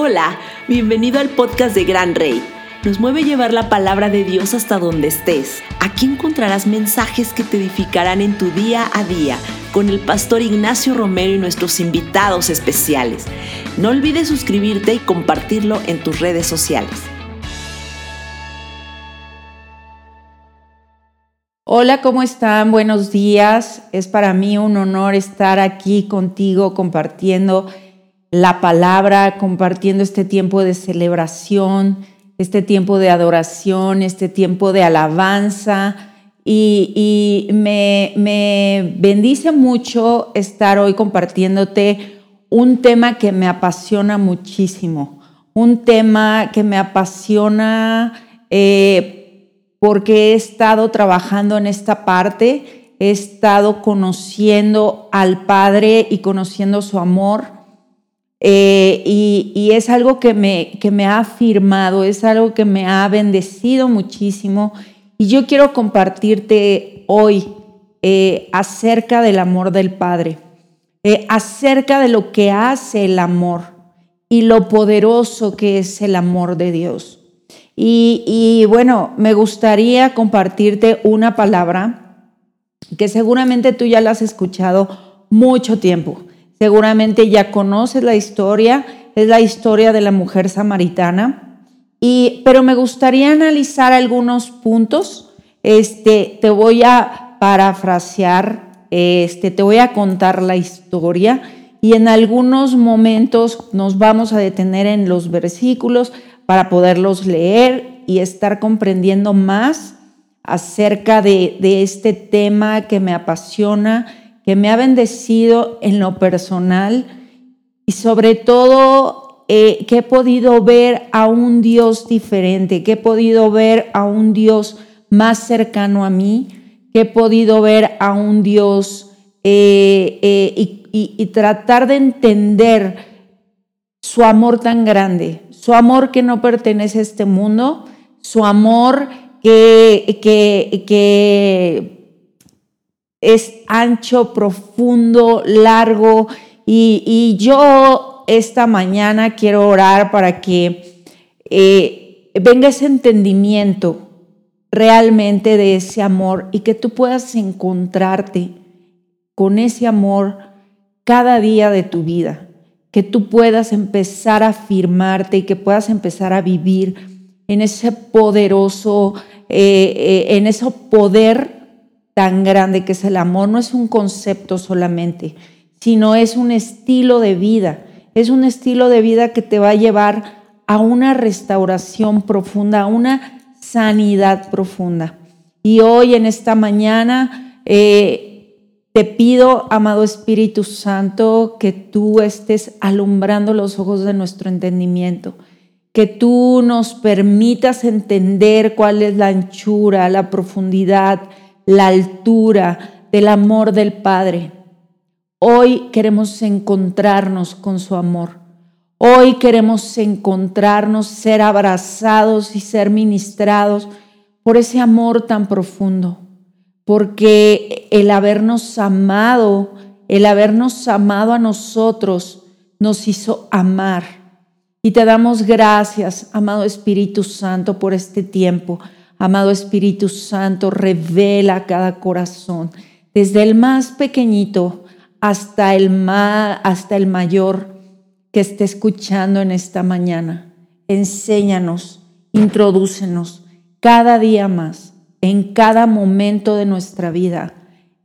Hola, bienvenido al podcast de Gran Rey. Nos mueve llevar la palabra de Dios hasta donde estés. Aquí encontrarás mensajes que te edificarán en tu día a día con el pastor Ignacio Romero y nuestros invitados especiales. No olvides suscribirte y compartirlo en tus redes sociales. Hola, ¿cómo están? Buenos días. Es para mí un honor estar aquí contigo compartiendo la palabra, compartiendo este tiempo de celebración, este tiempo de adoración, este tiempo de alabanza. Y, me, bendice mucho estar hoy compartiéndote un tema que me apasiona muchísimo, un tema que me apasiona eh, porque he estado trabajando en esta parte, he estado conociendo al Padre y conociendo su amor eh, y, es algo que me, que me ha afirmado, es algo que me ha bendecido muchísimo. Y yo quiero compartirte hoy eh, acerca del amor del Padre, eh, acerca de lo que hace el amor y lo poderoso que es el amor de Dios. Y, y bueno, me gustaría compartirte una palabra que seguramente tú ya la has escuchado mucho tiempo Seguramente ya conoces la historia, es la historia de la mujer samaritana. Y, pero me gustaría analizar algunos puntos. Este, te voy a parafrasear, este, te voy a contar la historia y en algunos momentos nos vamos a detener en los versículos para poderlos leer y estar comprendiendo más acerca de, de este tema que me apasiona que me ha bendecido en lo personal y sobre todo eh, que he podido ver a un Dios diferente, que he podido ver a un Dios más cercano a mí, que he podido ver a un Dios eh, eh, y, tratar de entender su amor tan grande, su amor que no pertenece a este mundo, su amor que, que, que es ancho, profundo, largo. Y, yo esta mañana quiero orar para que eh, venga ese entendimiento realmente de ese amor y que tú puedas encontrarte con ese amor cada día de tu vida, que tú puedas empezar a afirmarte y que puedas empezar a vivir en ese poderoso, eh, eh, en ese poder tan grande que es el amor, no es un concepto solamente, sino es un estilo de vida. Es un estilo de vida que te va a llevar a una restauración profunda, a una sanidad profunda. Y hoy en esta mañana eh, te pido, amado Espíritu Santo, que tú estés alumbrando los ojos de nuestro entendimiento, que tú nos permitas entender cuál es la anchura, la profundidad, la altura del amor del Padre. Hoy queremos encontrarnos con su amor. Hoy queremos encontrarnos, ser abrazados y ser ministrados por ese amor tan profundo. Porque el habernos amado, el habernos amado a nosotros, nos hizo amar. Y te damos gracias, amado Espíritu Santo, por este tiempo. Amado Espíritu Santo, revela cada corazón, desde el más pequeñito hasta el, hasta el mayor que esté escuchando en esta mañana. Enséñanos, introdúcenos cada día más, en cada momento de nuestra vida,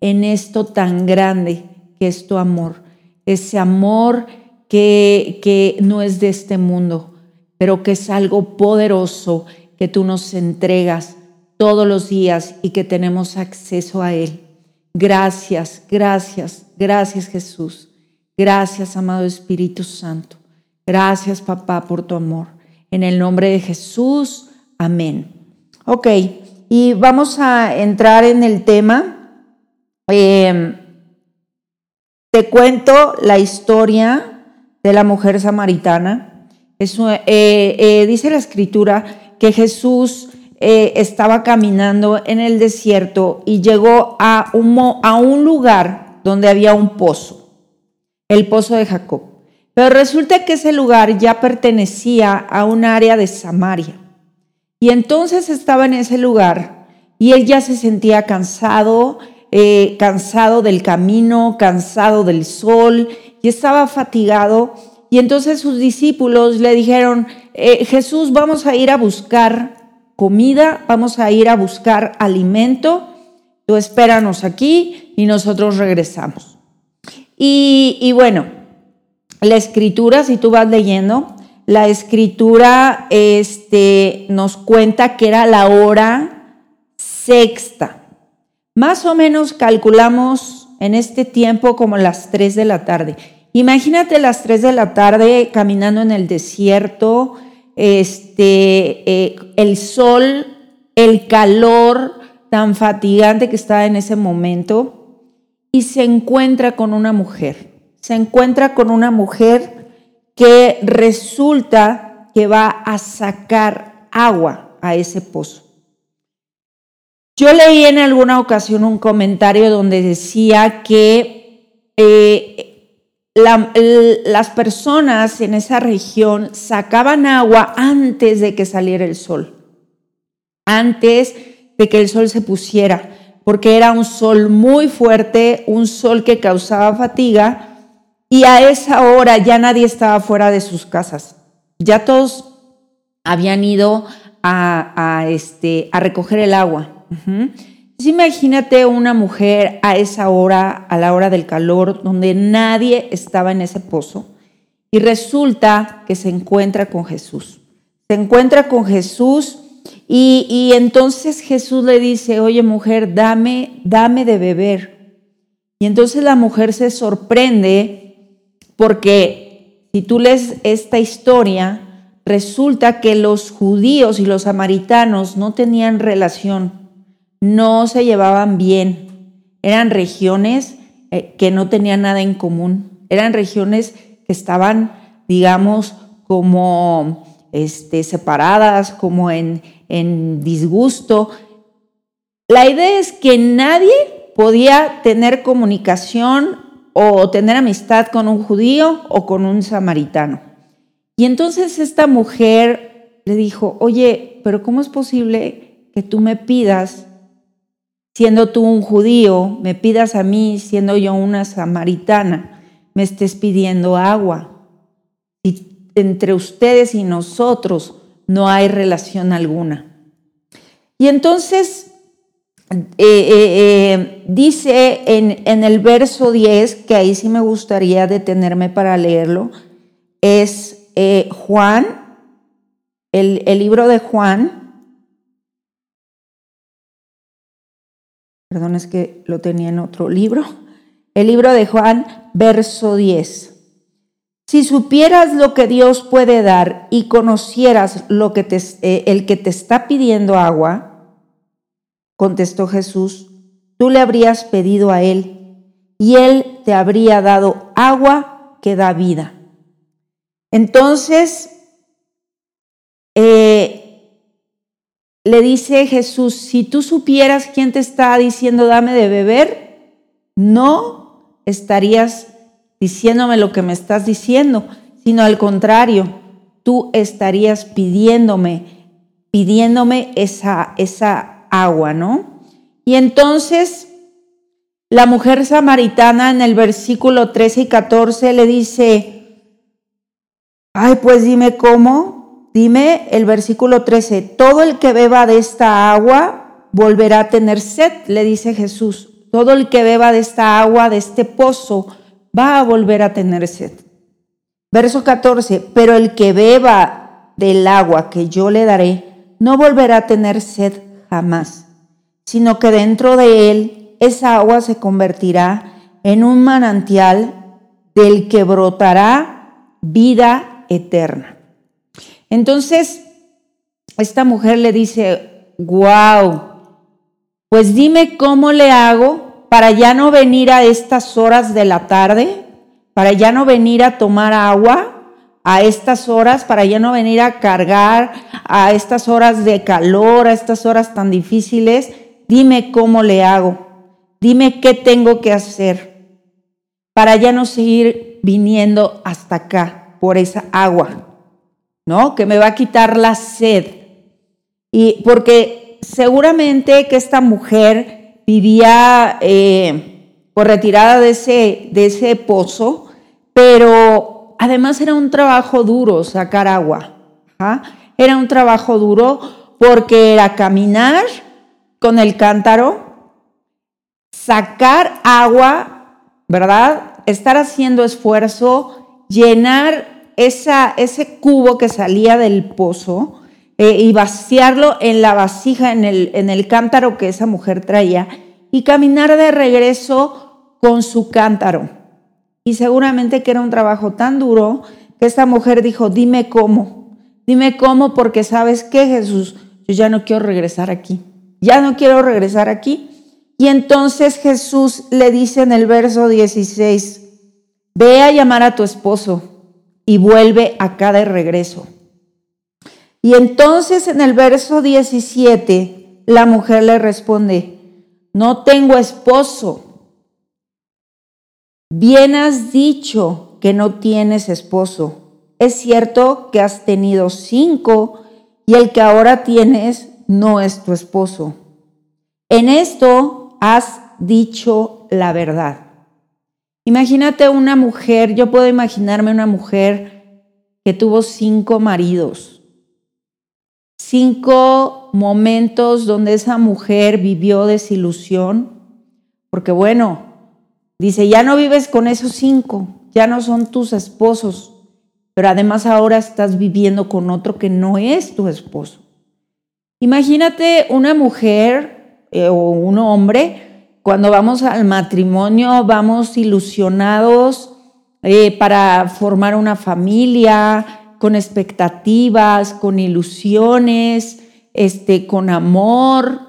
en esto tan grande que es tu amor. Ese amor que, que no es de este mundo, pero que es algo poderoso que tú nos entregas todos los días y que tenemos acceso a Él. Gracias, gracias, gracias Jesús. Gracias, amado Espíritu Santo. Gracias, papá, por tu amor. En el nombre de Jesús, amén. Ok, y vamos a entrar en el tema. Em, te cuento la historia de la mujer samaritana. Eh, eh, dice la escritura que Jesús eh, estaba caminando en el desierto y llegó a un, lugar donde había un pozo, el pozo de Jacob. Pero resulta que ese lugar ya pertenecía a un área de Samaria. Y entonces estaba en ese lugar y él ya se sentía cansado, eh, cansado del camino, cansado del sol y estaba fatigado. Y entonces sus discípulos le dijeron, eh, Jesús, vamos a ir a buscar comida, vamos a ir a buscar alimento, tú espéranos aquí y nosotros regresamos. Y, y bueno, la escritura, si tú vas leyendo, la escritura este, nos cuenta que era la hora sexta. Más o menos calculamos en este tiempo como las 3 de la tarde. Imagínate las 3 de la tarde caminando en el desierto, este, eh, el sol, el calor tan fatigante que estaba en ese momento, y se encuentra con una mujer. Se encuentra con una mujer que resulta que va a sacar agua a ese pozo. Yo leí en alguna ocasión un comentario donde decía que eh, las personas en esa región sacaban agua antes de que saliera el sol, antes de que el sol se pusiera, porque era un sol muy fuerte, un sol que causaba fatiga, y a esa hora ya nadie estaba fuera de sus casas. Ya todos habían ido a, este, a recoger el agua imagínate una mujer a esa hora, a la hora del calor, donde nadie estaba en ese pozo, y resulta que se encuentra con Jesús. Se encuentra con Jesús y, entonces Jesús le dice, oye mujer, dame, dame de beber. Y entonces la mujer se sorprende porque si tú lees esta historia, resulta que los judíos y los samaritanos no tenían relación no se llevaban bien. Eran regiones eh, que no tenían nada en común. Eran regiones que estaban, digamos, como este, separadas, como en, en disgusto. La idea es que nadie podía tener comunicación o tener amistad con un judío o con un samaritano. Y entonces esta mujer le dijo, oye, pero ¿cómo es posible que tú me pidas siendo tú un judío, me pidas a mí, siendo yo una samaritana, me estés pidiendo agua. Y entre ustedes y nosotros no hay relación alguna. Y entonces eh, eh, eh, dice en, el verso 10, que ahí sí me gustaría detenerme para leerlo, es Juan, el libro de Juan, perdón, es que lo tenía en otro libro, el libro de Juan, verso 10. Si supieras lo que Dios puede dar y conocieras lo que te, eh, el que te está pidiendo agua, contestó Jesús, tú le habrías pedido a él y él te habría dado agua que da vida. Entonces, eh, le dice Jesús, si tú supieras quién te está diciendo dame de beber, no estarías diciéndome lo que me estás diciendo, sino al contrario, tú estarías pidiéndome, pidiéndome esa, esa agua, ¿no? Y entonces la mujer samaritana en el versículo 13 y 14 le dice, ay, pues dime cómo, Dime el versículo 13, todo el que beba de esta agua volverá a tener sed, le dice Jesús. Todo el que beba de esta agua, de este pozo, va a volver a tener sed. Verso 14, pero el que beba del agua que yo le daré, no volverá a tener sed jamás, sino que dentro de él esa agua se convertirá en un manantial del que brotará vida eterna. Entonces, esta mujer le dice, wow, pues dime cómo le hago para ya no venir a estas horas de la tarde, para ya no venir a tomar agua a estas horas, para ya no venir a cargar a estas horas de calor, a estas horas tan difíciles. Dime cómo le hago, dime qué tengo que hacer para ya no seguir viniendo hasta acá por esa agua, ¿no? Que me va a quitar la sed. Y porque seguramente que esta mujer vivía eh, por retirada de ese, de ese pozo, pero además era un trabajo duro sacar agua. Era un trabajo duro porque era caminar con el cántaro, sacar agua, ¿verdad? Estar haciendo esfuerzo, llenar esa, ese cubo que salía del pozo eh, y vaciarlo en la vasija, en el, en el cántaro que esa mujer traía, y caminar de regreso con su cántaro. Y seguramente que era un trabajo tan duro que esta mujer dijo, dime cómo, dime cómo, porque sabes qué, Jesús, yo ya no quiero regresar aquí, ya no quiero regresar aquí. Y entonces Jesús le dice en el verso 16, ve a llamar a tu esposo y vuelve acá de regreso. Y entonces en el verso 17 la mujer le responde, no tengo esposo. Bien has dicho que no tienes esposo. Es cierto que has tenido cinco y el que ahora tienes no es tu esposo. En esto has dicho la verdad. Imagínate una mujer, yo puedo imaginarme una mujer que tuvo cinco maridos, cinco momentos donde esa mujer vivió desilusión, porque bueno, dice, ya no vives con esos cinco, ya no son tus esposos, pero además ahora estás viviendo con otro que no es tu esposo. Imagínate una mujer eh, o un hombre, cuando vamos al matrimonio, vamos ilusionados eh, para formar una familia, con expectativas, con ilusiones, este, con amor,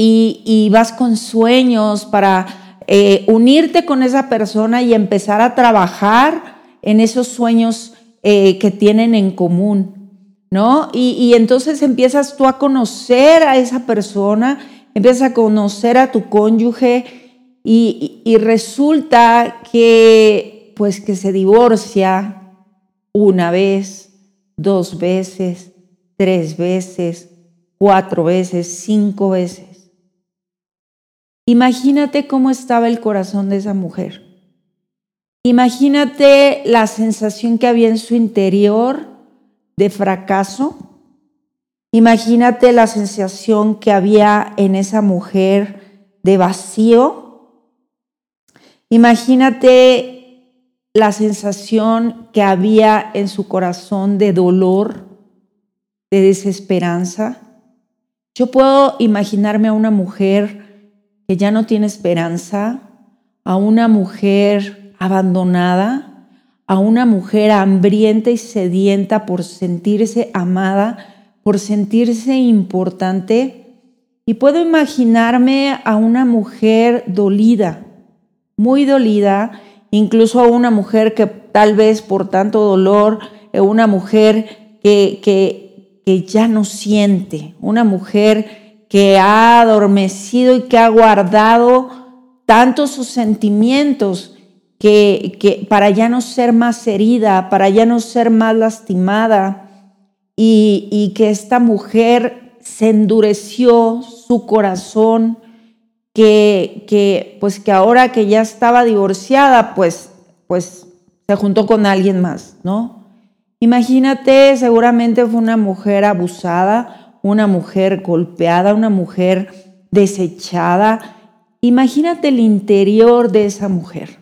y, vas con sueños para eh, unirte con esa persona y empezar a trabajar en esos sueños eh, que tienen en común, ¿no? Y, entonces empiezas tú a conocer a esa persona, empiezas a conocer a tu cónyuge y, y resulta que, pues, que se divorcia una vez, dos veces, tres veces, cuatro veces, cinco veces. Imagínate cómo estaba el corazón de esa mujer. Imagínate la sensación que había en su interior de fracaso. Imagínate la sensación que había en esa mujer de vacío. Imagínate la sensación que había en su corazón de dolor, de desesperanza. Yo puedo imaginarme a una mujer que ya no tiene esperanza, a una mujer abandonada, a una mujer hambrienta y sedienta por sentirse amada, por sentirse importante. Y puedo imaginarme a una mujer dolida, muy dolida, incluso a una mujer que tal vez por tanto dolor, eh, una mujer que, que, que ya no siente, una mujer que ha adormecido y que ha guardado tantos sus sentimientos que, para ya no ser más herida, para ya no ser más lastimada, y, que esta mujer se endureció su corazón, que, que, pues que ahora que ya estaba divorciada, pues, pues se juntó con alguien más, ¿no? Imagínate, seguramente fue una mujer abusada, una mujer golpeada, una mujer desechada. Imagínate el interior de esa mujer.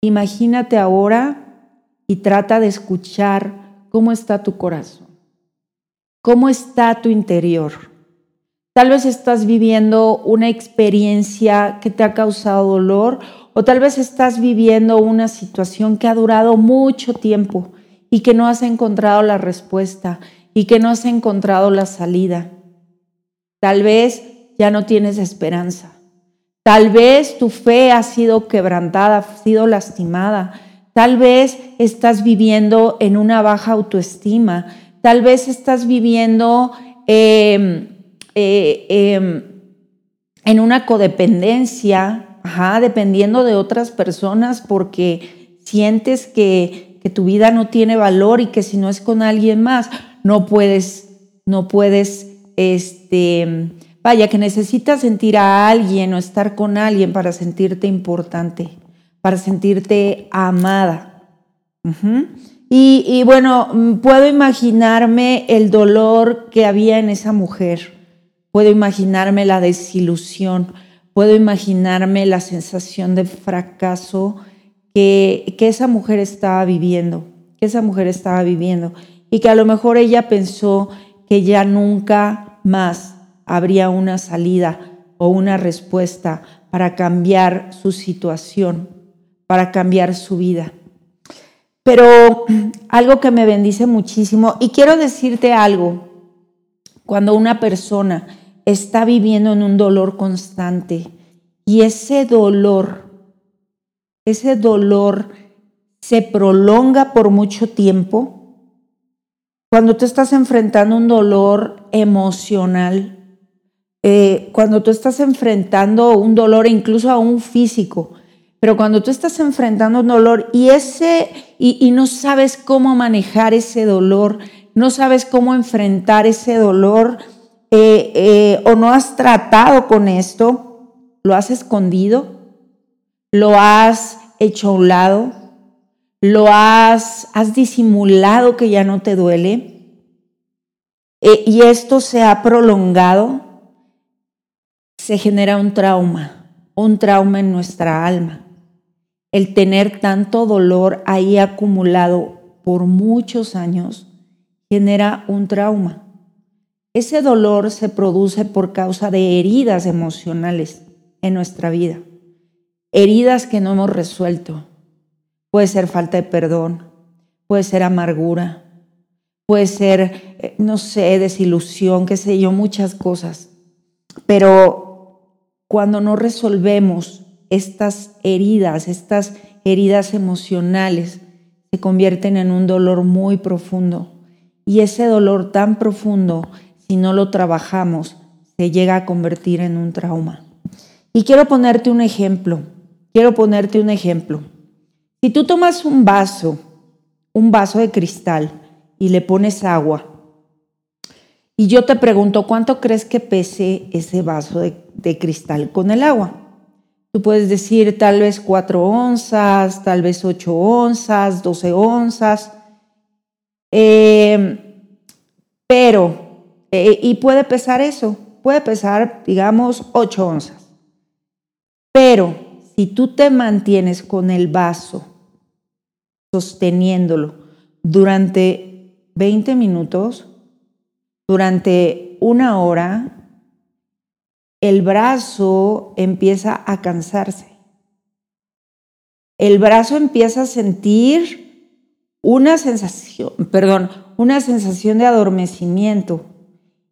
Imagínate ahora y trata de escuchar cómo está tu corazón, cómo está tu interior. Tal vez estás viviendo una experiencia que te ha causado dolor o tal vez estás viviendo una situación que ha durado mucho tiempo y que no has encontrado la respuesta y que no has encontrado la salida. Tal vez ya no tienes esperanza. Tal vez tu fe ha sido quebrantada, ha sido lastimada. Tal vez estás viviendo en una baja autoestima. Tal vez estás viviendo em, eh, em, en una codependencia, dependiendo de otras personas porque sientes que, que tu vida no tiene valor y que si no es con alguien más, no puedes, no puedes, este, vaya, que necesitas sentir a alguien o estar con alguien para sentirte importante, para sentirte amada. y, y, bueno, puedo imaginarme el dolor que había en esa mujer, puedo imaginarme la desilusión, puedo imaginarme la sensación de fracaso que, que esa mujer estaba viviendo, que esa mujer estaba viviendo. Y que a lo mejor ella pensó que ya nunca más habría una salida o una respuesta para cambiar su situación, para cambiar su vida. Pero algo que me bendice muchísimo, y quiero decirte algo, cuando una persona está viviendo en un dolor constante y ese dolor, ese dolor se prolonga por mucho tiempo, cuando tú estás enfrentando un dolor emocional, eh, cuando tú estás enfrentando un dolor incluso a un físico, pero cuando tú estás enfrentando un dolor y ese y no sabes cómo manejar ese dolor, no sabes cómo enfrentar ese dolor, eh, eh, o no has tratado con esto, lo has escondido, lo has hecho a un lado, lo has, has disimulado que ya no te duele, eh, y esto se ha prolongado, se genera un trauma, un trauma en nuestra alma. El tener tanto dolor ahí acumulado por muchos años genera un trauma. Ese dolor se produce por causa de heridas emocionales en nuestra vida, heridas que no hemos resuelto. Puede ser falta de perdón, puede ser amargura, puede ser, eh, no sé, desilusión, qué sé yo, muchas cosas. Pero cuando no resolvemos estas heridas, estas heridas emocionales, se convierten en un dolor muy profundo. Y ese dolor tan profundo si no lo trabajamos, se llega a convertir en un trauma. Y quiero ponerte un ejemplo, quiero ponerte un ejemplo. Si tú tomas un vaso, un vaso de cristal, y le pones agua, y yo te pregunto, ¿cuánto crees que pese ese vaso de, cristal con el agua? Tú puedes decir tal vez cuatro onzas, tal vez ocho onzas, doce onzas, eh, pero eh, y puede pesar eso, puede pesar, digamos, 8 onzas. Pero si tú te mantienes con el vaso sosteniéndolo durante 20 minutos, durante una hora, el brazo empieza a cansarse. El brazo empieza a sentir una sensación, perdón, una sensación de adormecimiento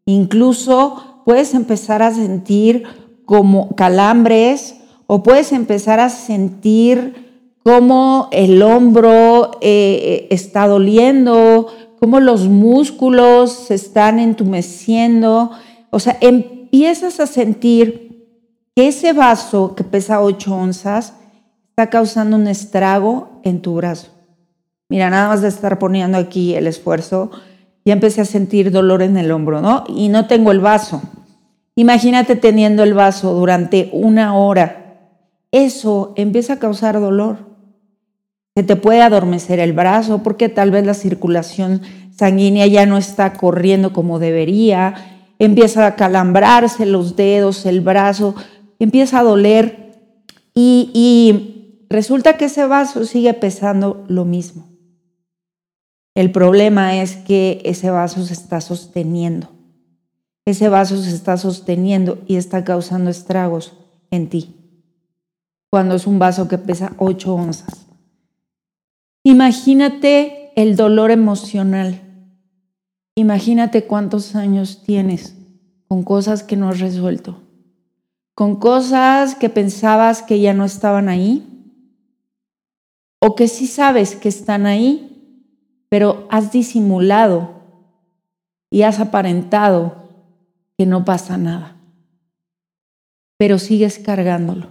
Incluso puedes empezar a sentir como calambres o puedes empezar a sentir cómo el hombro eh, eh, está doliendo, cómo los músculos se están entumeciendo. O sea, empiezas a sentir que ese vaso que pesa 8 onzas está causando un estrago en tu brazo. Mira, nada más de estar poniendo aquí el esfuerzo, ya empecé a sentir dolor en el hombro, ¿no? Y no tengo el vaso. Imagínate teniendo el vaso durante una hora. Eso empieza a causar dolor. Se te puede adormecer el brazo porque tal vez la circulación sanguínea ya no está corriendo como debería. Empieza a calambrarse los dedos, el brazo, empieza a doler. Y, resulta que ese vaso sigue pesando lo mismo. El problema es que ese vaso se está sosteniendo. Ese vaso se está sosteniendo y está causando estragos en ti. Cuando es un vaso que pesa 8 onzas. Imagínate el dolor emocional. Imagínate cuántos años tienes con cosas que no has resuelto. Con cosas que pensabas que ya no estaban ahí. O que sí sabes que están ahí, pero has disimulado y has aparentado que no pasa nada. Pero sigues cargándolo.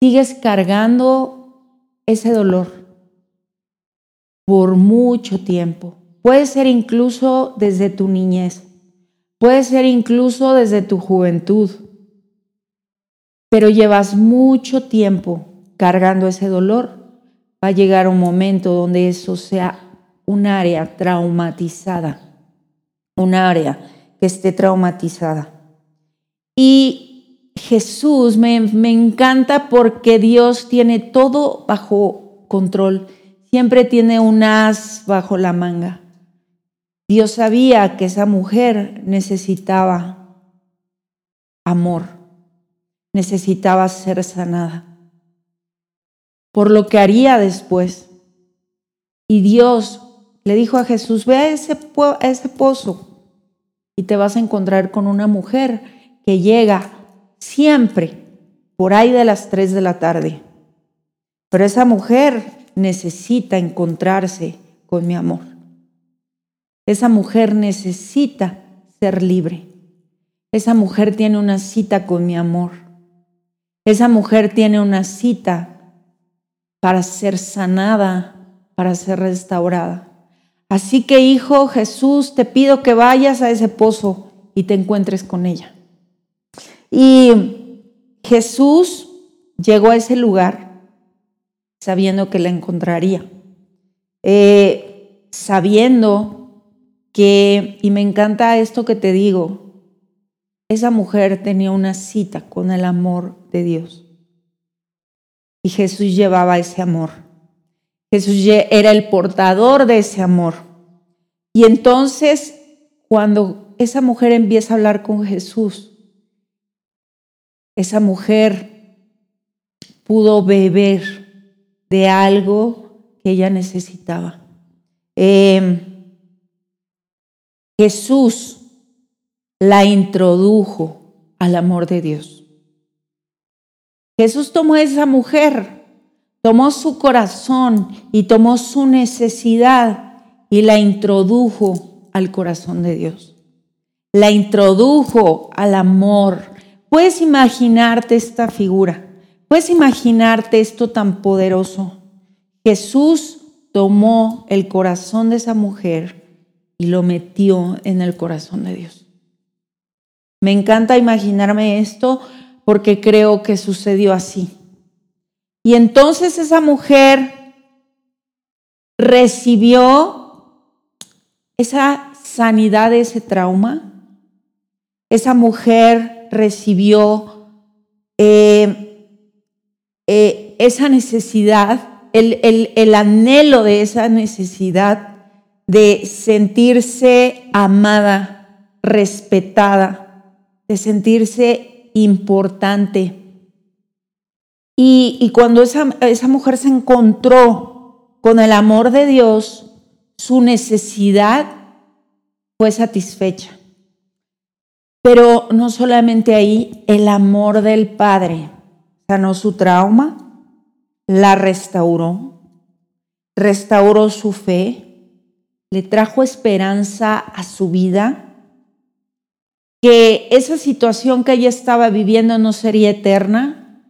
Sigues cargando ese dolor por mucho tiempo. Puede ser incluso desde tu niñez, puede ser incluso desde tu juventud, pero llevas mucho tiempo cargando ese dolor. Va a llegar un momento donde eso sea un área traumatizada, un área que esté traumatizada. Y Jesús me, me encanta porque Dios tiene todo bajo control, siempre tiene un as bajo la manga. Dios sabía que esa mujer necesitaba amor, necesitaba ser sanada por lo que haría después. Y Dios le dijo a Jesús, ve a ese, pozo y te vas a encontrar con una mujer que llega siempre por ahí de las 3 de la tarde. Pero esa mujer necesita encontrarse con mi amor. Esa mujer necesita ser libre. Esa mujer tiene una cita con mi amor. Esa mujer tiene una cita para ser sanada, para ser restaurada. Así que, hijo Jesús, te pido que vayas a ese pozo y te encuentres con ella. Y Jesús llegó a ese lugar sabiendo que la encontraría, eh, sabiendo que, y me encanta esto que te digo, esa mujer tenía una cita con el amor de Dios. Y Jesús llevaba ese amor. Jesús era el portador de ese amor. Y entonces, cuando esa mujer empieza a hablar con Jesús, esa mujer pudo beber de algo que ella necesitaba. Eh, Jesús la introdujo al amor de Dios. Jesús tomó a esa mujer, tomó su corazón y tomó su necesidad y la introdujo al corazón de Dios. La introdujo al amor. Puedes imaginarte esta figura, puedes imaginarte esto tan poderoso. Jesús tomó el corazón de esa mujer y lo metió en el corazón de Dios. Me encanta imaginarme esto porque creo que sucedió así. Y entonces esa mujer recibió esa sanidad de ese trauma. Esa mujer recibió eh, eh, esa necesidad, el, el anhelo de esa necesidad de sentirse amada, respetada, de sentirse importante. Y, cuando esa, esa mujer se encontró con el amor de Dios, su necesidad fue satisfecha. Pero no solamente ahí, el amor del Padre sanó su trauma, la restauró, restauró su fe, le trajo esperanza a su vida, que esa situación que ella estaba viviendo no sería eterna,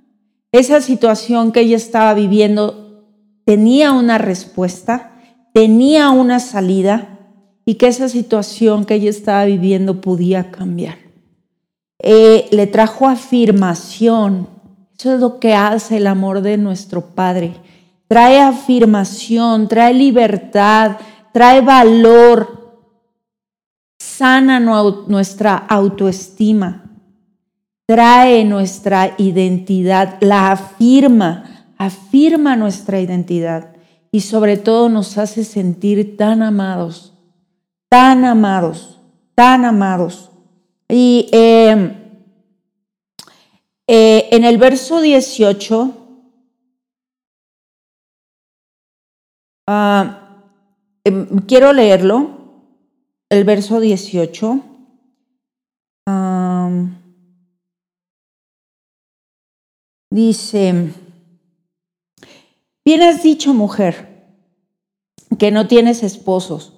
esa situación que ella estaba viviendo tenía una respuesta, tenía una salida y que esa situación que ella estaba viviendo podía cambiar. Eh, le trajo afirmación. Eso es lo que hace el amor de nuestro Padre. Trae afirmación, trae libertad, trae valor, sana nuestra autoestima, trae nuestra identidad, la afirma, afirma nuestra identidad y sobre todo nos hace sentir tan amados, tan amados, tan amados. Y em, eh, en el verso 18, ah, Em, quiero leerlo, el verso 18. dice, bien has dicho mujer, que no tienes esposos.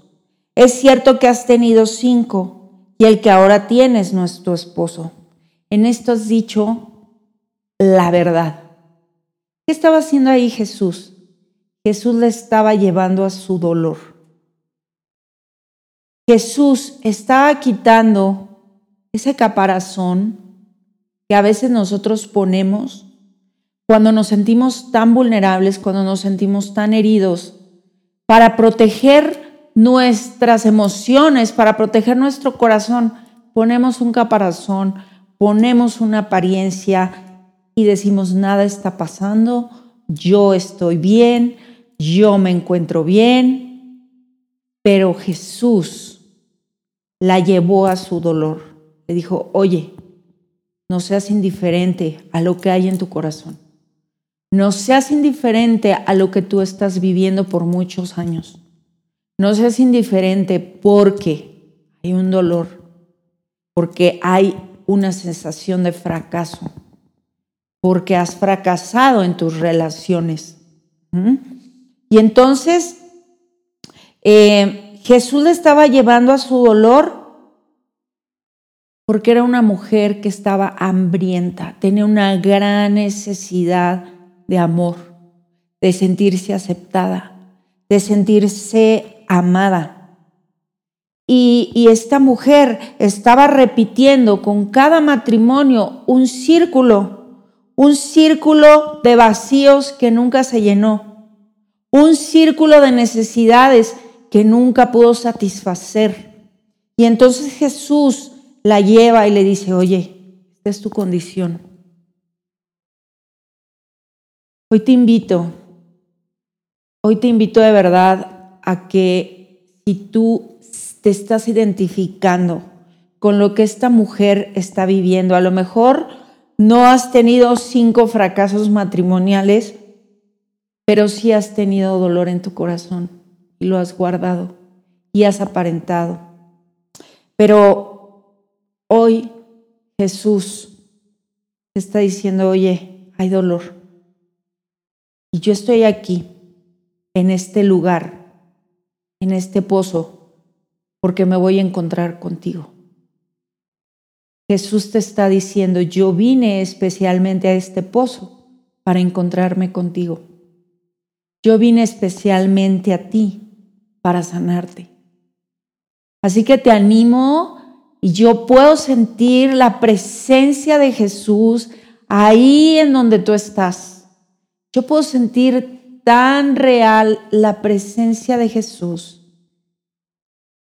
Es cierto que has tenido cinco y el que ahora tienes no es tu esposo. En esto has dicho la verdad. ¿Qué estaba haciendo ahí Jesús? Jesús le estaba llevando a su dolor. Jesús estaba quitando ese caparazón que a veces nosotros ponemos cuando nos sentimos tan vulnerables, cuando nos sentimos tan heridos, para proteger nuestras emociones, para proteger nuestro corazón, ponemos un caparazón, ponemos una apariencia y decimos, nada está pasando, yo estoy bien, yo me encuentro bien, pero Jesús la llevó a su dolor. Le dijo, oye, no seas indiferente a lo que hay en tu corazón. No seas indiferente a lo que tú estás viviendo por muchos años. No seas indiferente porque hay un dolor, porque hay una sensación de fracaso, porque has fracasado en tus relaciones. Y entonces eh, Jesús le estaba llevando a su dolor porque era una mujer que estaba hambrienta, tenía una gran necesidad de amor, de sentirse aceptada, de sentirse amada. Y, y, esta mujer estaba repitiendo con cada matrimonio un círculo, un círculo de vacíos que nunca se llenó, un círculo de necesidades que nunca pudo satisfacer. Y entonces Jesús la lleva y le dice, oye, esta es tu condición. Hoy te invito, hoy te invito de verdad a que si tú te estás identificando con lo que esta mujer está viviendo, a lo mejor no has tenido cinco fracasos matrimoniales, pero sí has tenido dolor en tu corazón y lo has guardado y has aparentado. Pero hoy Jesús te está diciendo, oye, hay dolor y yo estoy aquí, en este lugar, en este pozo, porque me voy a encontrar contigo. Jesús te está diciendo, yo vine especialmente a este pozo para encontrarme contigo. Yo vine especialmente a ti para sanarte. Así que te animo y yo puedo sentir la presencia de Jesús ahí en donde tú estás yo puedo sentir tan real la presencia de Jesús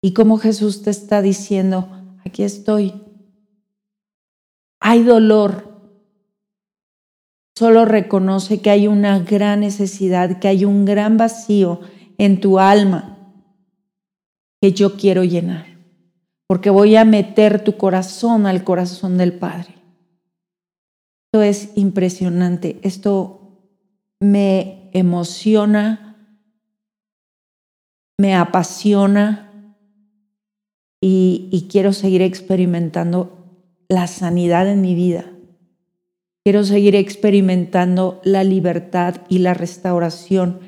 y como Jesús te está diciendo, aquí estoy. Hay dolor. Solo reconoce que hay una gran necesidad, que hay un gran vacío en tu alma que yo quiero llenar, porque voy a meter tu corazón al corazón del Padre. Esto es impresionante. Esto me emociona, me apasiona y, quiero seguir experimentando la sanidad en mi vida. Quiero seguir experimentando la libertad y la restauración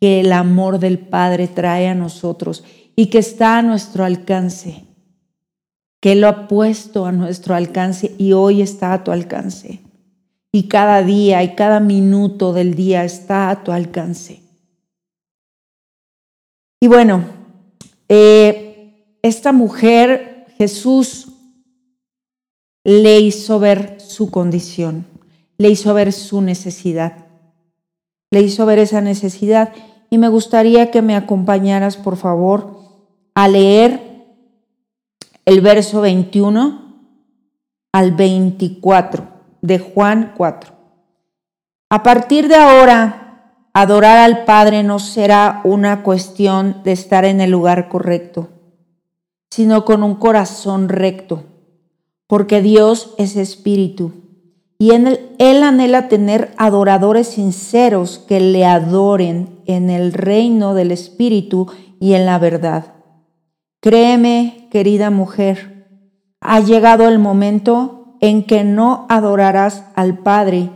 que el amor del Padre trae a nosotros y que está a nuestro alcance, que lo ha puesto a nuestro alcance y hoy está a tu alcance y cada día y cada minuto del día está a tu alcance. Y bueno, eh, esta mujer, Jesús le hizo ver su condición, le hizo ver su necesidad, le hizo ver esa necesidad y me gustaría que me acompañaras, por favor, a leer el verso 21 al 24 de Juan 4. A partir de ahora, adorar al Padre no será una cuestión de estar en el lugar correcto, sino con un corazón recto, porque Dios es espíritu y él anhela tener adoradores sinceros que le adoren en el reino del espíritu y en la verdad. Créeme, querida mujer, ha llegado el momento en que no adorarás al Padre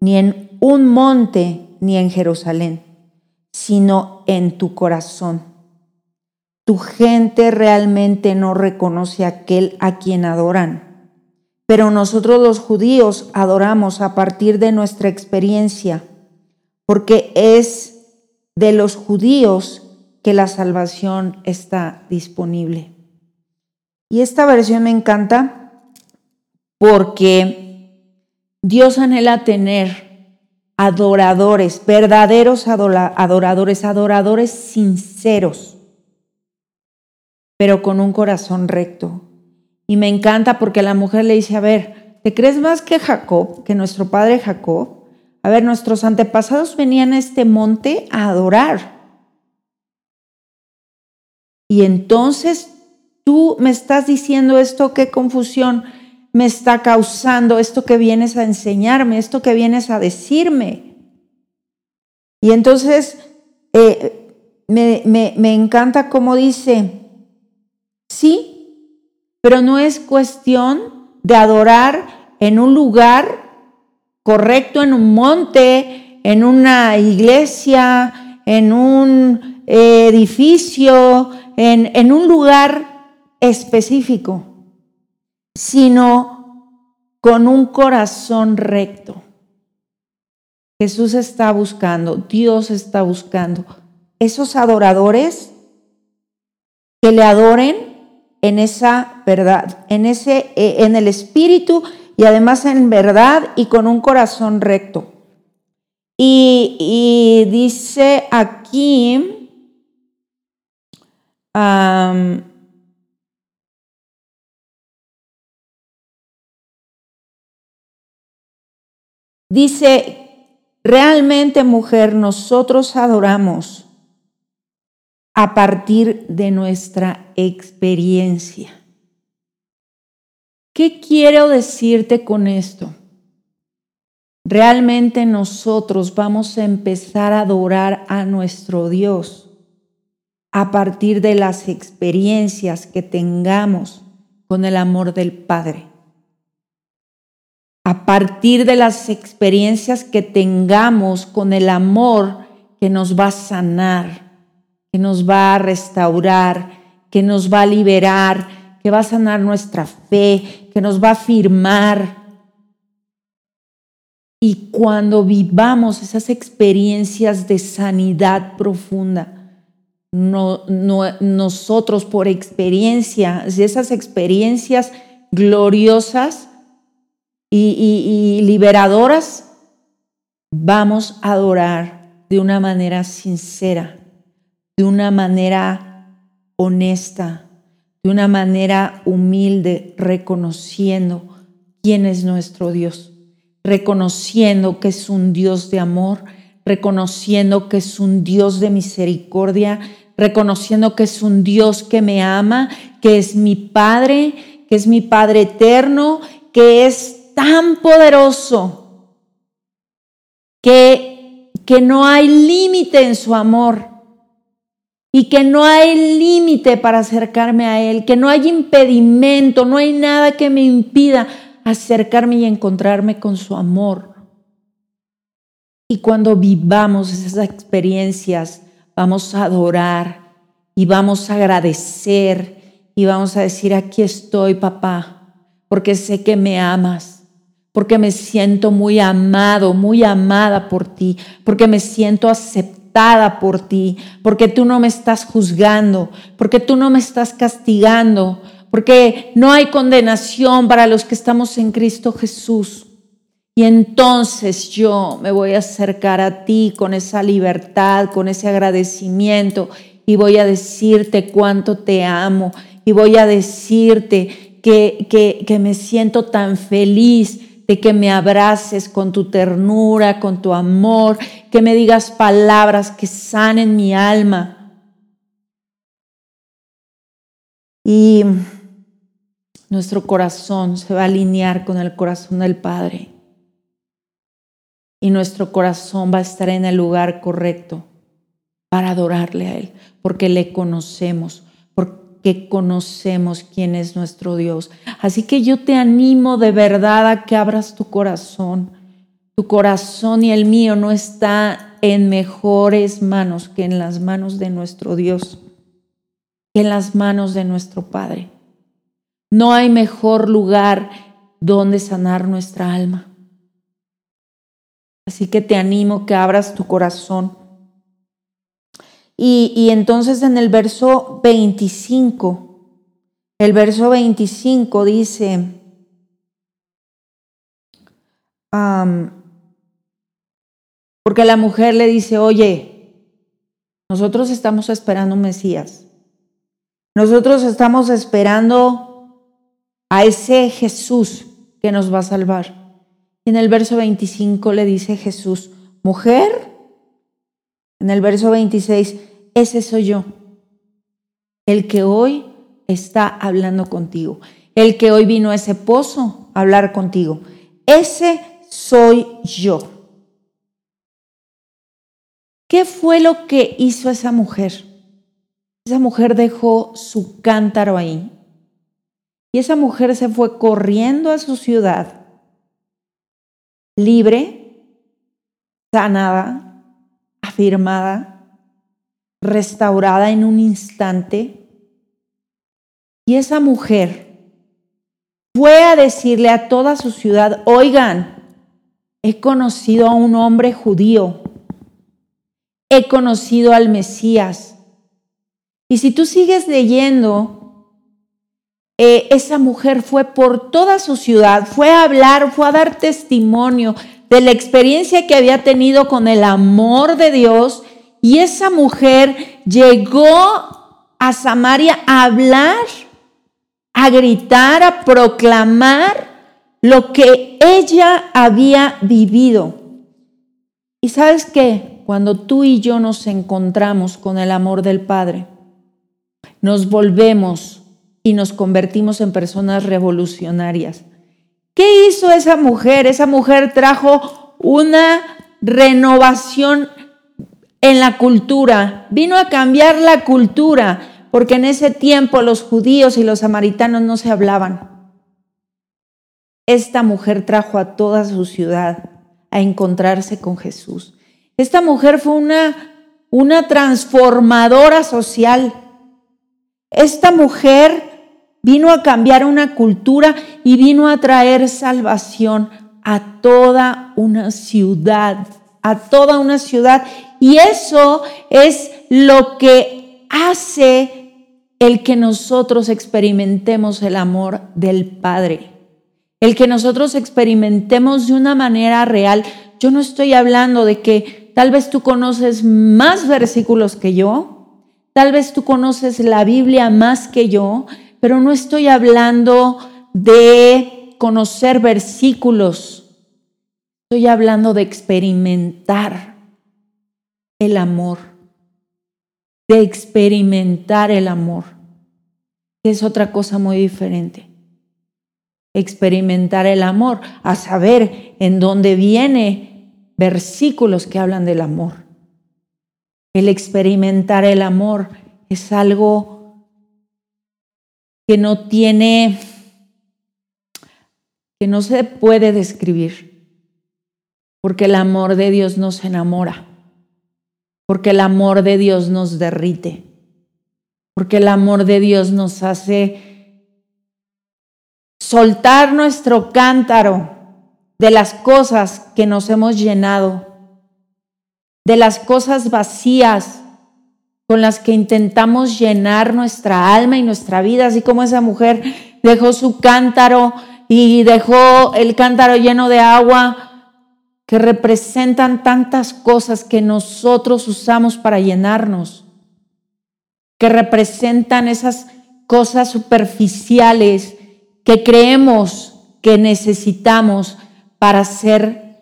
ni en un monte ni en Jerusalén, sino en tu corazón. Tu gente realmente no reconoce a aquel a quien adoran, pero nosotros los judíos adoramos a partir de nuestra experiencia, porque es de los judíos que la salvación está disponible. Y esta versión me encanta porque Dios anhela tener adoradores, verdaderos adoradores, adoradores sinceros, pero con un corazón recto. Y me encanta porque la mujer le dice, a ver, ¿te crees más que Jacob, que nuestro padre Jacob? A ver, nuestros antepasados venían a este monte a adorar. Y entonces tú me estás diciendo esto, qué confusión me está causando, esto que vienes a enseñarme, esto que vienes a decirme. Y entonces eh, me, me encanta cómo dice, sí, pero no es cuestión de adorar en un lugar correcto, en un monte, en una iglesia, en un edificio, en, en un lugar específico, sino con un corazón recto. Jesús está buscando, Dios está buscando esos adoradores que le adoren en esa verdad, en ese eh, en el espíritu y además en verdad y con un corazón recto. Y, y dice aquí, Dice, realmente mujer, nosotros adoramos a partir de nuestra experiencia. ¿Qué quiero decirte con esto? Realmente nosotros vamos a empezar a adorar a nuestro Dios a partir de las experiencias que tengamos con el amor del Padre a partir de las experiencias que tengamos con el amor que nos va a sanar, que nos va a restaurar, que nos va a liberar, que va a sanar nuestra fe, que nos va a afirmar. Y cuando vivamos esas experiencias de sanidad profunda, nosotros por experiencia, esas experiencias gloriosas, y, liberadoras, vamos a adorar de una manera sincera, de una manera honesta, de una manera humilde, reconociendo quién es nuestro Dios, reconociendo que es un Dios de amor, reconociendo que es un Dios de misericordia, reconociendo que es un Dios que me ama, que es mi Padre, que es mi Padre eterno, que es tan poderoso que, que no hay límite en su amor y que no hay límite para acercarme a Él, que no hay impedimento, no hay nada que me impida acercarme y encontrarme con su amor. Y cuando vivamos esas experiencias, vamos a adorar y vamos a agradecer y vamos a decir, aquí estoy, papá, porque sé que me amas porque me siento muy amado, muy amada por ti, porque me siento aceptada por ti, porque tú no me estás juzgando, porque tú no me estás castigando, porque no hay condenación para los que estamos en Cristo Jesús. Y entonces yo me voy a acercar a ti con esa libertad, con ese agradecimiento y voy a decirte cuánto te amo y voy a decirte que, que, me siento tan feliz de que me abraces con tu ternura, con tu amor, que me digas palabras que sanen mi alma. Y nuestro corazón se va a alinear con el corazón del Padre. Y nuestro corazón va a estar en el lugar correcto para adorarle a Él, porque le conocemos, que conocemos quién es nuestro Dios. Así que yo te animo de verdad a que abras tu corazón. Tu corazón y el mío no está en mejores manos que en las manos de nuestro Dios, que en las manos de nuestro Padre. No hay mejor lugar donde sanar nuestra alma. Así que te animo que abras tu corazón Y, entonces en el verso 25, el verso 25 dice, porque la mujer le dice, oye, nosotros estamos esperando un Mesías. Nosotros estamos esperando a ese Jesús que nos va a salvar. Y en el verso 25 le dice Jesús, mujer, en el verso 26, ese soy yo, el que hoy está hablando contigo, el que hoy vino a ese pozo a hablar contigo. Ese soy yo. ¿Qué fue lo que hizo esa mujer? Esa mujer dejó su cántaro ahí. Y esa mujer se fue corriendo a su ciudad, libre, sanada, afirmada, restaurada en un instante. Y esa mujer fue a decirle a toda su ciudad, oigan, he conocido a un hombre judío, he conocido al Mesías y si tú sigues leyendo, eh, esa mujer fue por toda su ciudad, fue a hablar, fue a dar testimonio de la experiencia que había tenido con el amor de Dios. Y esa mujer llegó a Samaria a hablar, a gritar, a proclamar lo que ella había vivido. Y sabes qué, cuando tú y yo nos encontramos con el amor del Padre, nos volvemos y nos convertimos en personas revolucionarias. ¿Qué hizo esa mujer? Esa mujer trajo una renovación en la cultura, vino a cambiar la cultura, porque en ese tiempo los judíos y los samaritanos no se hablaban. Esta mujer trajo a toda su ciudad a encontrarse con Jesús. Esta mujer fue una, una transformadora social. Esta mujer vino a cambiar una cultura y vino a traer salvación a toda una ciudad, a toda una ciudad. Y eso es lo que hace el que nosotros experimentemos el amor del Padre, el que nosotros experimentemos de una manera real. Yo no estoy hablando de que tal vez tú conoces más versículos que yo, Tal vez tú conoces la Biblia más que yo, pero no estoy hablando de conocer versículos. Estoy hablando de experimentar el amor, de experimentar el amor, es otra cosa muy diferente. Experimentar el amor, a saber en dónde viene versículos que hablan del amor. El experimentar el amor es algo que no tiene, que no se puede describir, porque el amor de Dios nos enamora, porque el amor de Dios nos derrite, porque el amor de Dios nos hace soltar nuestro cántaro de las cosas que nos hemos llenado de las cosas vacías con las que intentamos llenar nuestra alma y nuestra vida, así como esa mujer dejó su cántaro y dejó el cántaro lleno de agua, que representan tantas cosas que nosotros usamos para llenarnos, que representan esas cosas superficiales que creemos que necesitamos para ser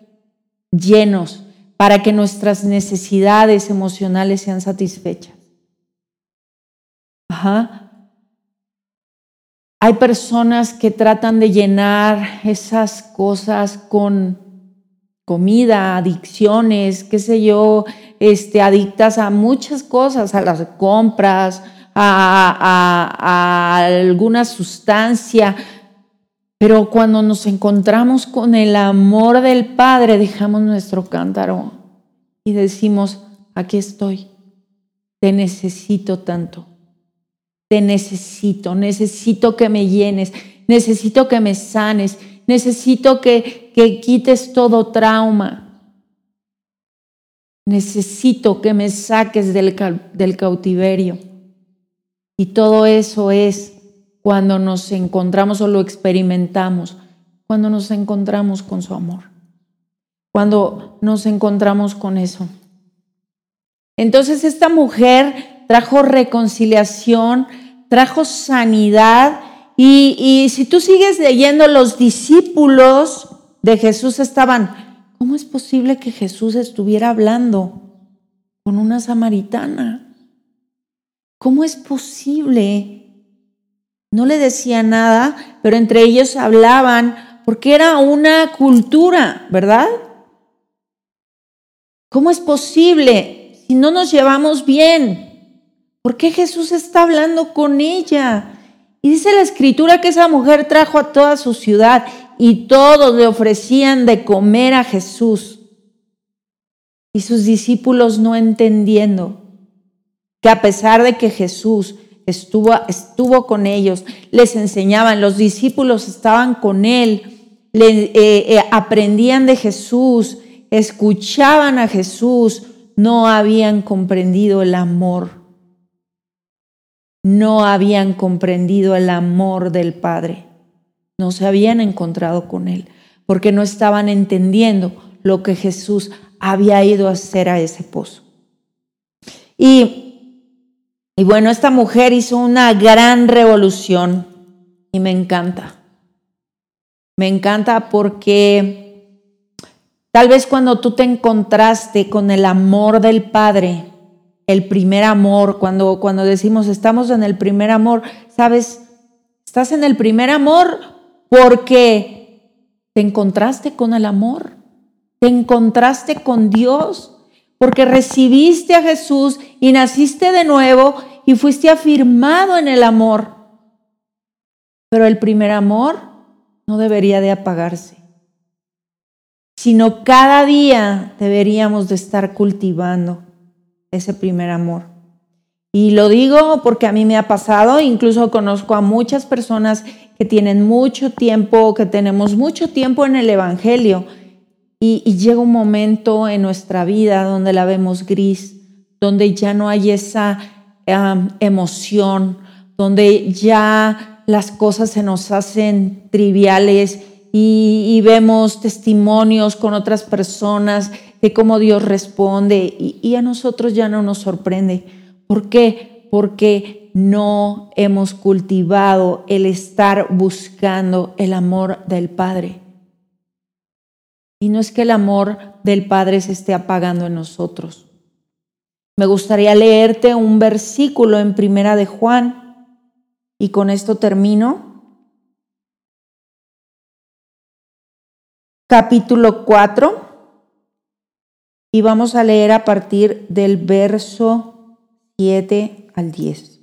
llenos para que nuestras necesidades emocionales sean satisfechas. Ajá. Hay personas que tratan de llenar esas cosas con comida, adicciones, qué sé yo, este, adictas a muchas cosas, a las compras, a alguna sustancia, pero cuando nos encontramos con el amor del Padre, dejamos nuestro cántaro y decimos, aquí estoy, te necesito tanto, te necesito, necesito que me llenes, necesito que me sanes, necesito que, que quites todo trauma. necesito que me saques del, del cautiverio. Y todo eso es cuando nos encontramos o lo experimentamos, cuando nos encontramos con su amor, cuando nos encontramos con eso. Entonces esta mujer trajo reconciliación, trajo sanidad y, y si tú sigues leyendo, los discípulos de Jesús estaban, ¿cómo es posible que Jesús estuviera hablando con una samaritana? ¿Cómo es posible? No le decía nada, pero entre ellos hablaban porque era una cultura, ¿verdad? ¿Cómo es posible si no nos llevamos bien? ¿Por qué Jesús está hablando con ella? Y dice la escritura que esa mujer trajo a toda su ciudad y todos le ofrecían de comer a Jesús. Y sus discípulos no entendiendo que a pesar de que Jesús estuvo, estuvo con ellos, les enseñaban, los discípulos estaban con él, le, eh, eh, aprendían de Jesús, escuchaban a Jesús, no habían comprendido el amor. No habían comprendido el amor del Padre. No se habían encontrado con Él porque no estaban entendiendo lo que Jesús había ido a hacer a ese pozo. Y y bueno, esta mujer hizo una gran revolución y me encanta. Me encanta porque tal vez cuando tú te encontraste con el amor del Padre, el primer amor, cuando, cuando decimos estamos en el primer amor, sabes, estás en el primer amor porque te encontraste con el amor, te encontraste con Dios, porque recibiste a Jesús y naciste de nuevo y fuiste afirmado en el amor. Pero el primer amor no debería de apagarse, sino cada día deberíamos de estar cultivando ese primer amor. Y lo digo porque a mí me ha pasado, incluso conozco a muchas personas que tienen mucho tiempo, que tenemos mucho tiempo en el Evangelio, y, llega un momento en nuestra vida donde la vemos gris, donde ya no hay esa emoción, donde ya las cosas se nos hacen triviales y, vemos testimonios con otras personas de cómo Dios responde y, y a nosotros ya no nos sorprende. ¿Por qué? Porque no hemos cultivado el estar buscando el amor del Padre. Y no es que el amor del Padre se esté apagando en nosotros. Me gustaría leerte un versículo en Primera de Juan y con esto termino. Capítulo 4 y vamos a leer a partir del verso 7 al 10.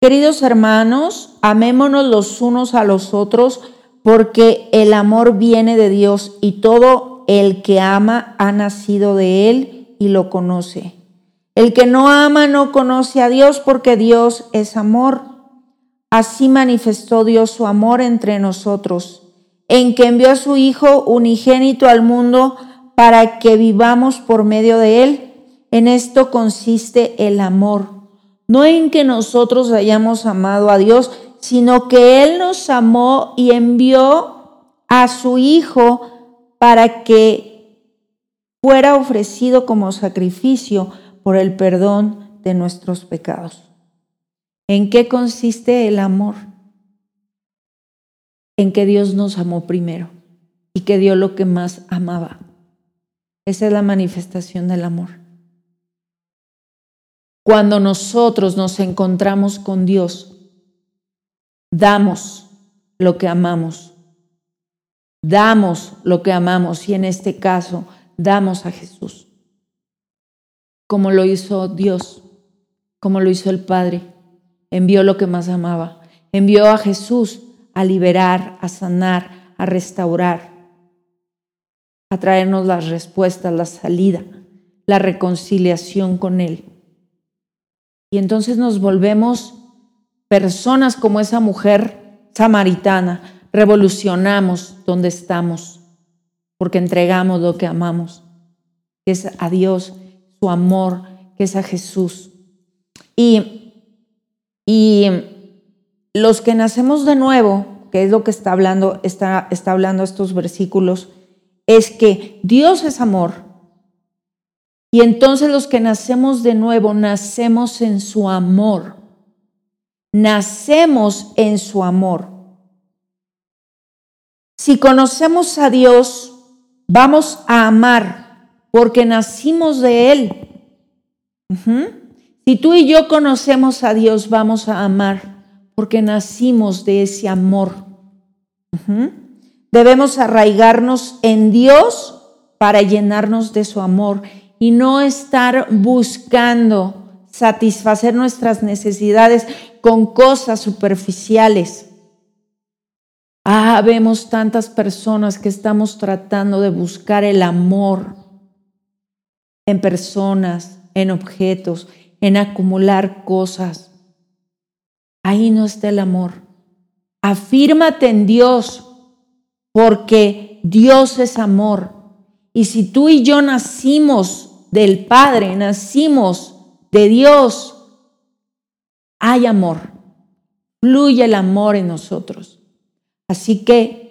Queridos hermanos, amémonos los unos a los otros porque el amor viene de Dios y todo el que ama ha nacido de Él y lo conoce. El que no ama no conoce a Dios porque Dios es amor. Así manifestó Dios su amor entre nosotros, en que envió a su Hijo unigénito al mundo para que vivamos por medio de Él. En esto consiste el amor, no en que nosotros hayamos amado a Dios, sino que Él nos amó y envió a su Hijo para que fuera ofrecido como sacrificio por el perdón de nuestros pecados. ¿En qué consiste el amor? En que Dios nos amó primero y que dio lo que más amaba. Esa es la manifestación del amor. Cuando nosotros nos encontramos con Dios, damos lo que amamos. Damos lo que amamos y en este caso damos a Jesús. Como lo hizo Dios, como lo hizo el Padre. Envió lo que más amaba. Envió a Jesús a liberar, a sanar, a restaurar, a traernos las respuestas, la salida, la reconciliación con Él. Y entonces nos volvemos personas como esa mujer samaritana, revolucionamos donde estamos. porque entregamos lo que amamos, que es a Dios, su amor, que es a Jesús. Y, y los que nacemos de nuevo, que es lo que está hablando, está, está hablando estos versículos, es que Dios es amor. Y entonces los que nacemos de nuevo, nacemos en su amor. Nacemos en su amor. Si conocemos a Dios, vamos a amar porque nacimos de Él. Si tú y yo conocemos a Dios, vamos a amar porque nacimos de ese amor. Debemos arraigarnos en Dios para llenarnos de su amor y no estar buscando satisfacer nuestras necesidades con cosas superficiales. Ah, vemos tantas personas que estamos tratando de buscar el amor en personas, en objetos, en acumular cosas. Ahí no está el amor. Afírmate en Dios, porque Dios es amor. Y si tú y yo nacimos del Padre, nacimos de Dios, hay amor. Fluye el amor en nosotros. Así que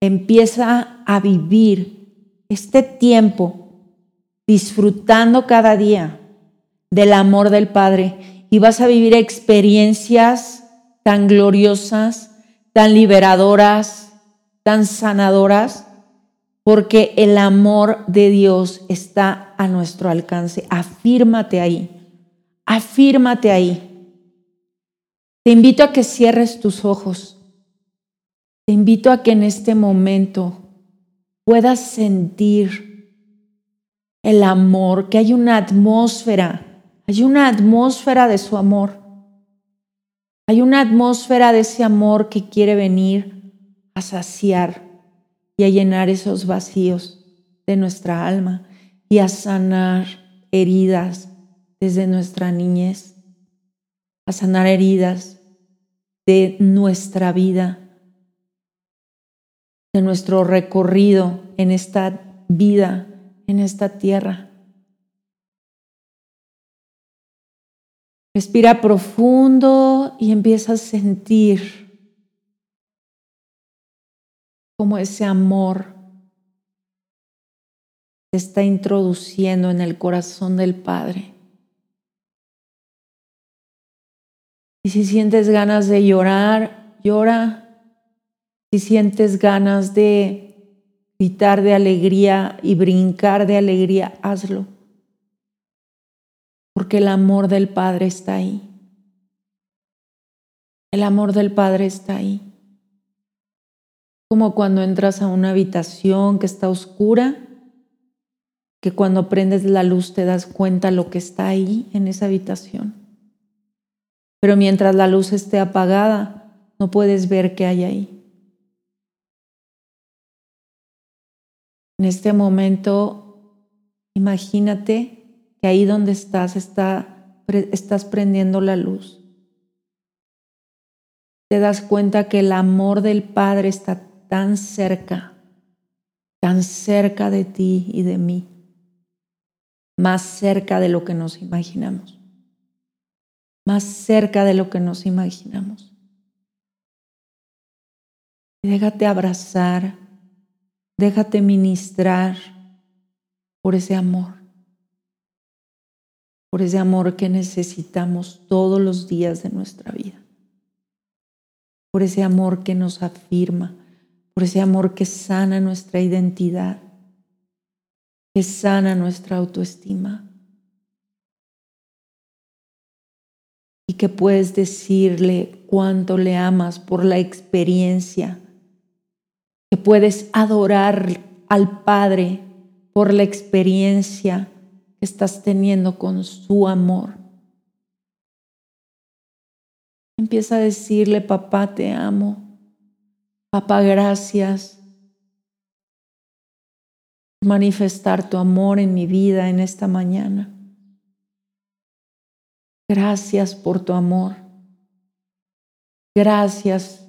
empieza a vivir este tiempo disfrutando cada día del amor del Padre y vas a vivir experiencias tan gloriosas, tan liberadoras, tan sanadoras, porque el amor de Dios está a nuestro alcance. Afírmate ahí, afírmate ahí. Te invito a que cierres tus ojos te invito a que en este momento puedas sentir el amor, que hay una atmósfera, hay una atmósfera de su amor. Hay una atmósfera de ese amor que quiere venir a saciar y a llenar esos vacíos de nuestra alma y a sanar heridas desde nuestra niñez, a sanar heridas de nuestra vida de nuestro recorrido en esta vida, en esta tierra. Respira profundo y empieza a sentir cómo ese amor se está introduciendo en el corazón del Padre. Y si sientes ganas de llorar, llora. Si sientes ganas de gritar de alegría y brincar de alegría, hazlo. Porque el amor del Padre está ahí. El amor del Padre está ahí. Como cuando entras a una habitación que está oscura, que cuando prendes la luz te das cuenta lo que está ahí en esa habitación. Pero mientras la luz esté apagada, no puedes ver qué hay ahí. En este momento, imagínate que ahí donde estás está, estás prendiendo la luz. Te das cuenta que el amor del Padre está tan cerca, tan cerca de ti y de mí, más cerca de lo que nos imaginamos, más cerca de lo que nos imaginamos. déjate abrazar Déjate ministrar por ese amor, por ese amor que necesitamos todos los días de nuestra vida, por ese amor que nos afirma, por ese amor que sana nuestra identidad, que sana nuestra autoestima. Y que puedes decirle cuánto le amas por la experiencia que puedes adorar al Padre por la experiencia estás teniendo con su amor. Empieza a decirle, papá, te amo. Papá, gracias. Manifestar tu amor en mi vida en esta mañana. Gracias por tu amor. Gracias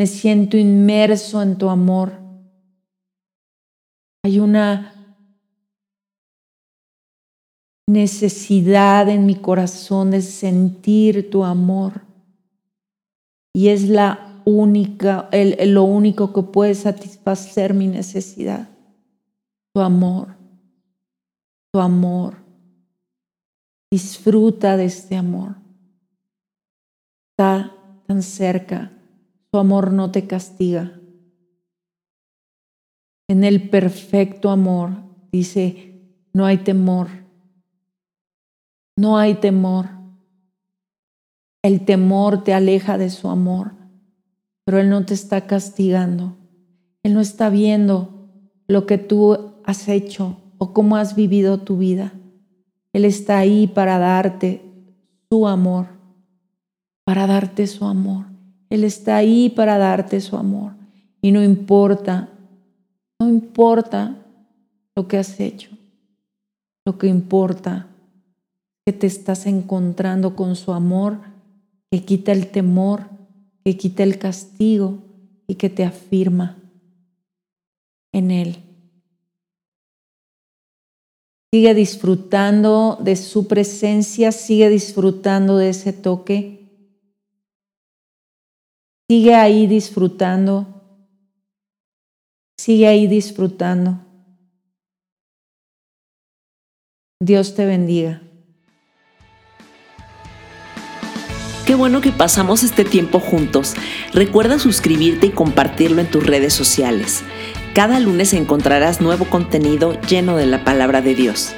me siento inmerso en tu amor. Hay una necesidad en mi corazón de sentir tu amor. Y es la única, lo único que puede satisfacer mi necesidad. Tu amor. Tu amor. Disfruta de este amor. Está tan cerca. Tu amor no te castiga. En el perfecto amor dice, no hay temor no hay temor. El temor te aleja de su amor, pero Él no te está castigando. Él no está viendo lo que tú has hecho o cómo has vivido tu vida. Él está ahí para darte su amor, para darte su amor. Él está ahí para darte su amor. Y no importa, no importa lo que has hecho. Lo que importa que te estás encontrando con su amor, que quita el temor, que quita el castigo y que te afirma en Él. Sigue disfrutando de su presencia, sigue disfrutando de ese toque. Sigue ahí disfrutando. Sigue ahí disfrutando. Dios te bendiga. Qué bueno que pasamos este tiempo juntos. Recuerda suscribirte y compartirlo en tus redes sociales. Cada lunes encontrarás nuevo contenido lleno de la palabra de Dios.